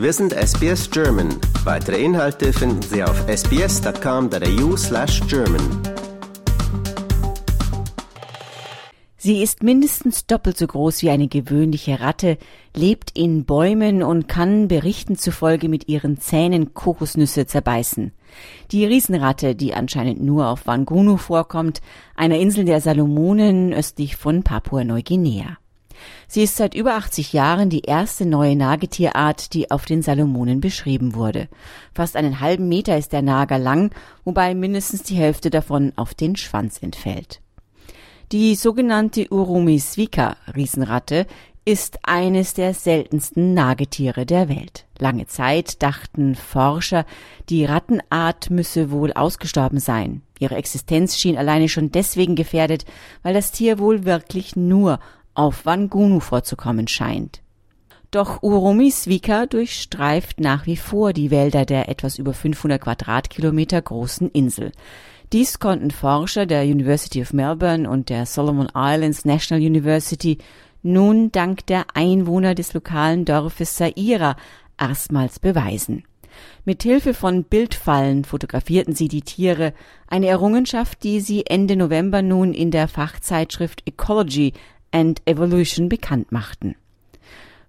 Wir sind SBS German. Weitere Inhalte finden Sie auf sbs.com.au/german. Sie ist mindestens doppelt so groß wie eine gewöhnliche Ratte, lebt in Bäumen und kann Berichten zufolge mit ihren Zähnen Kokosnüsse zerbeißen. Die Riesenratte, die anscheinend nur auf Wangunu vorkommt, einer Insel der Salomonen östlich von Papua-Neuguinea. Sie ist seit über 80 Jahren die erste neue Nagetierart, die auf den Salomonen beschrieben wurde. Fast einen halben Meter ist der Nager lang, wobei mindestens die Hälfte davon auf den Schwanz entfällt. Die sogenannte Urumiswika Riesenratte ist eines der seltensten Nagetiere der Welt. Lange Zeit dachten Forscher, die Rattenart müsse wohl ausgestorben sein. Ihre Existenz schien alleine schon deswegen gefährdet, weil das Tier wohl wirklich nur auf Wangunu vorzukommen scheint. Doch Urumiswika durchstreift nach wie vor die Wälder der etwas über 500 Quadratkilometer großen Insel. Dies konnten Forscher der University of Melbourne und der Solomon Islands National University nun dank der Einwohner des lokalen Dorfes Saira erstmals beweisen. Mit Hilfe von Bildfallen fotografierten sie die Tiere, eine Errungenschaft, die sie Ende November nun in der Fachzeitschrift Ecology and Evolution bekannt machten.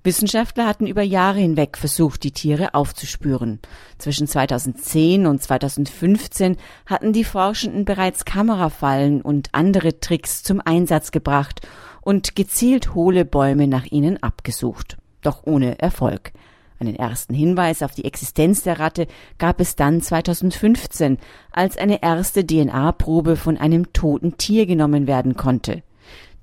Wissenschaftler hatten über Jahre hinweg versucht, die Tiere aufzuspüren. Zwischen 2010 und 2015 hatten die Forschenden bereits Kamerafallen und andere Tricks zum Einsatz gebracht und gezielt hohle Bäume nach ihnen abgesucht. Doch ohne Erfolg. Einen ersten Hinweis auf die Existenz der Ratte gab es dann 2015, als eine erste DNA-Probe von einem toten Tier genommen werden konnte.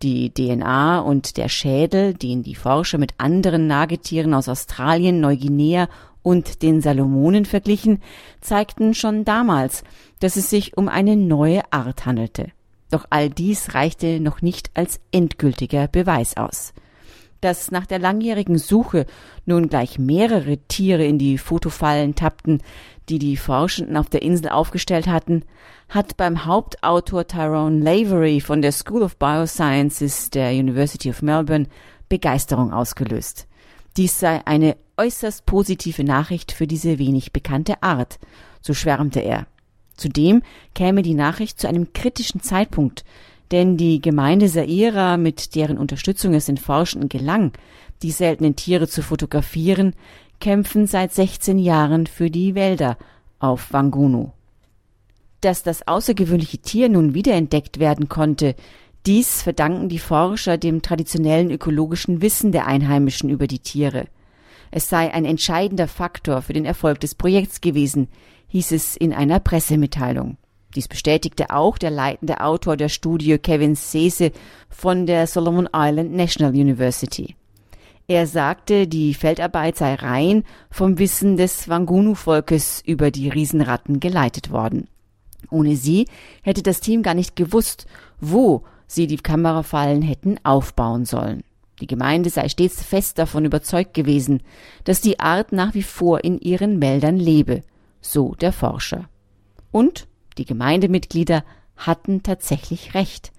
Die DNA und der Schädel, den die Forscher mit anderen Nagetieren aus Australien, Neuguinea und den Salomonen verglichen, zeigten schon damals, dass es sich um eine neue Art handelte. Doch all dies reichte noch nicht als endgültiger Beweis aus. Dass nach der langjährigen Suche nun gleich mehrere Tiere in die Fotofallen tappten, die die Forschenden auf der Insel aufgestellt hatten, hat beim Hauptautor Tyrone Lavery von der School of Biosciences der University of Melbourne Begeisterung ausgelöst. Dies sei eine äußerst positive Nachricht für diese wenig bekannte Art, so schwärmte er. Zudem käme die Nachricht zu einem kritischen Zeitpunkt, denn die Gemeinde Saira, mit deren Unterstützung es den Forschenden gelang, die seltenen Tiere zu fotografieren, kämpfen seit 16 Jahren für die Wälder auf Wangunu. Dass das außergewöhnliche Tier nun wiederentdeckt werden konnte, dies verdanken die Forscher dem traditionellen ökologischen Wissen der Einheimischen über die Tiere. Es sei ein entscheidender Faktor für den Erfolg des Projekts gewesen, hieß es in einer Pressemitteilung. Dies bestätigte auch der leitende Autor der Studie Kevin Sese von der Solomon Island National University. Er sagte, die Feldarbeit sei rein vom Wissen des Wangunu-Volkes über die Riesenratten geleitet worden. Ohne sie hätte das Team gar nicht gewusst, wo sie die Kamerafallen hätten aufbauen sollen. Die Gemeinde sei stets fest davon überzeugt gewesen, dass die Art nach wie vor in ihren Wäldern lebe, so der Forscher. Und die Gemeindemitglieder hatten tatsächlich recht.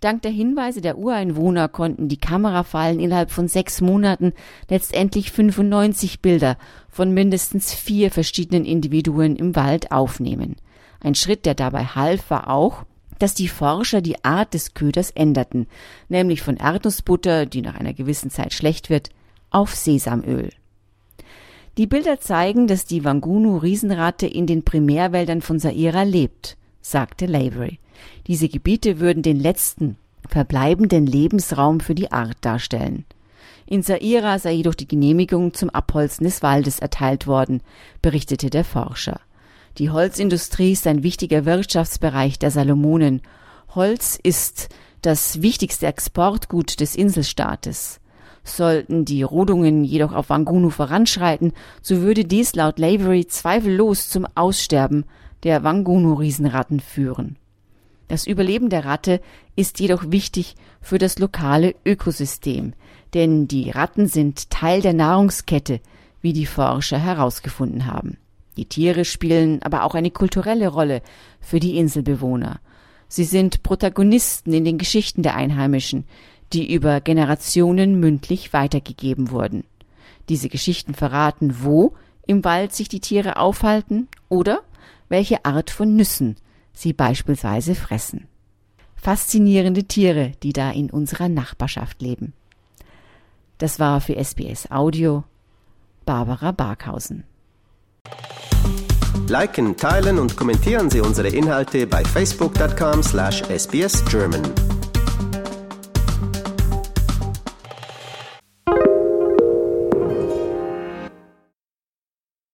Dank der Hinweise der Ureinwohner konnten die Kamerafallen innerhalb von sechs Monaten letztendlich 95 Bilder von mindestens vier verschiedenen Individuen im Wald aufnehmen. Ein Schritt, der dabei half, war auch, dass die Forscher die Art des Köders änderten, nämlich von Erdnussbutter, die nach einer gewissen Zeit schlecht wird, auf Sesamöl. Die Bilder zeigen, dass die Wangunu-Riesenratte in den Primärwäldern von Saira lebt, sagte Lavery. Diese Gebiete würden den letzten verbleibenden Lebensraum für die Art darstellen. In Saira sei jedoch die Genehmigung zum Abholzen des Waldes erteilt worden, berichtete der Forscher. Die Holzindustrie ist ein wichtiger Wirtschaftsbereich der Salomonen. Holz ist das wichtigste Exportgut des Inselstaates. Sollten die Rodungen jedoch auf Wangunu voranschreiten, so würde dies laut Lavery zweifellos zum Aussterben der Wangunu-Riesenratten führen. Das Überleben der Ratte ist jedoch wichtig für das lokale Ökosystem, denn die Ratten sind Teil der Nahrungskette, wie die Forscher herausgefunden haben. Die Tiere spielen aber auch eine kulturelle Rolle für die Inselbewohner. Sie sind Protagonisten in den Geschichten der Einheimischen, die über Generationen mündlich weitergegeben wurden. Diese Geschichten verraten, wo im Wald sich die Tiere aufhalten oder welche Art von Nüssen sie beispielsweise fressen. Faszinierende Tiere, die da in unserer Nachbarschaft leben. Das war für SBS Audio Barbara Barkhausen. Liken, teilen und kommentieren Sie unsere Inhalte bei facebook.com/sbsgerman.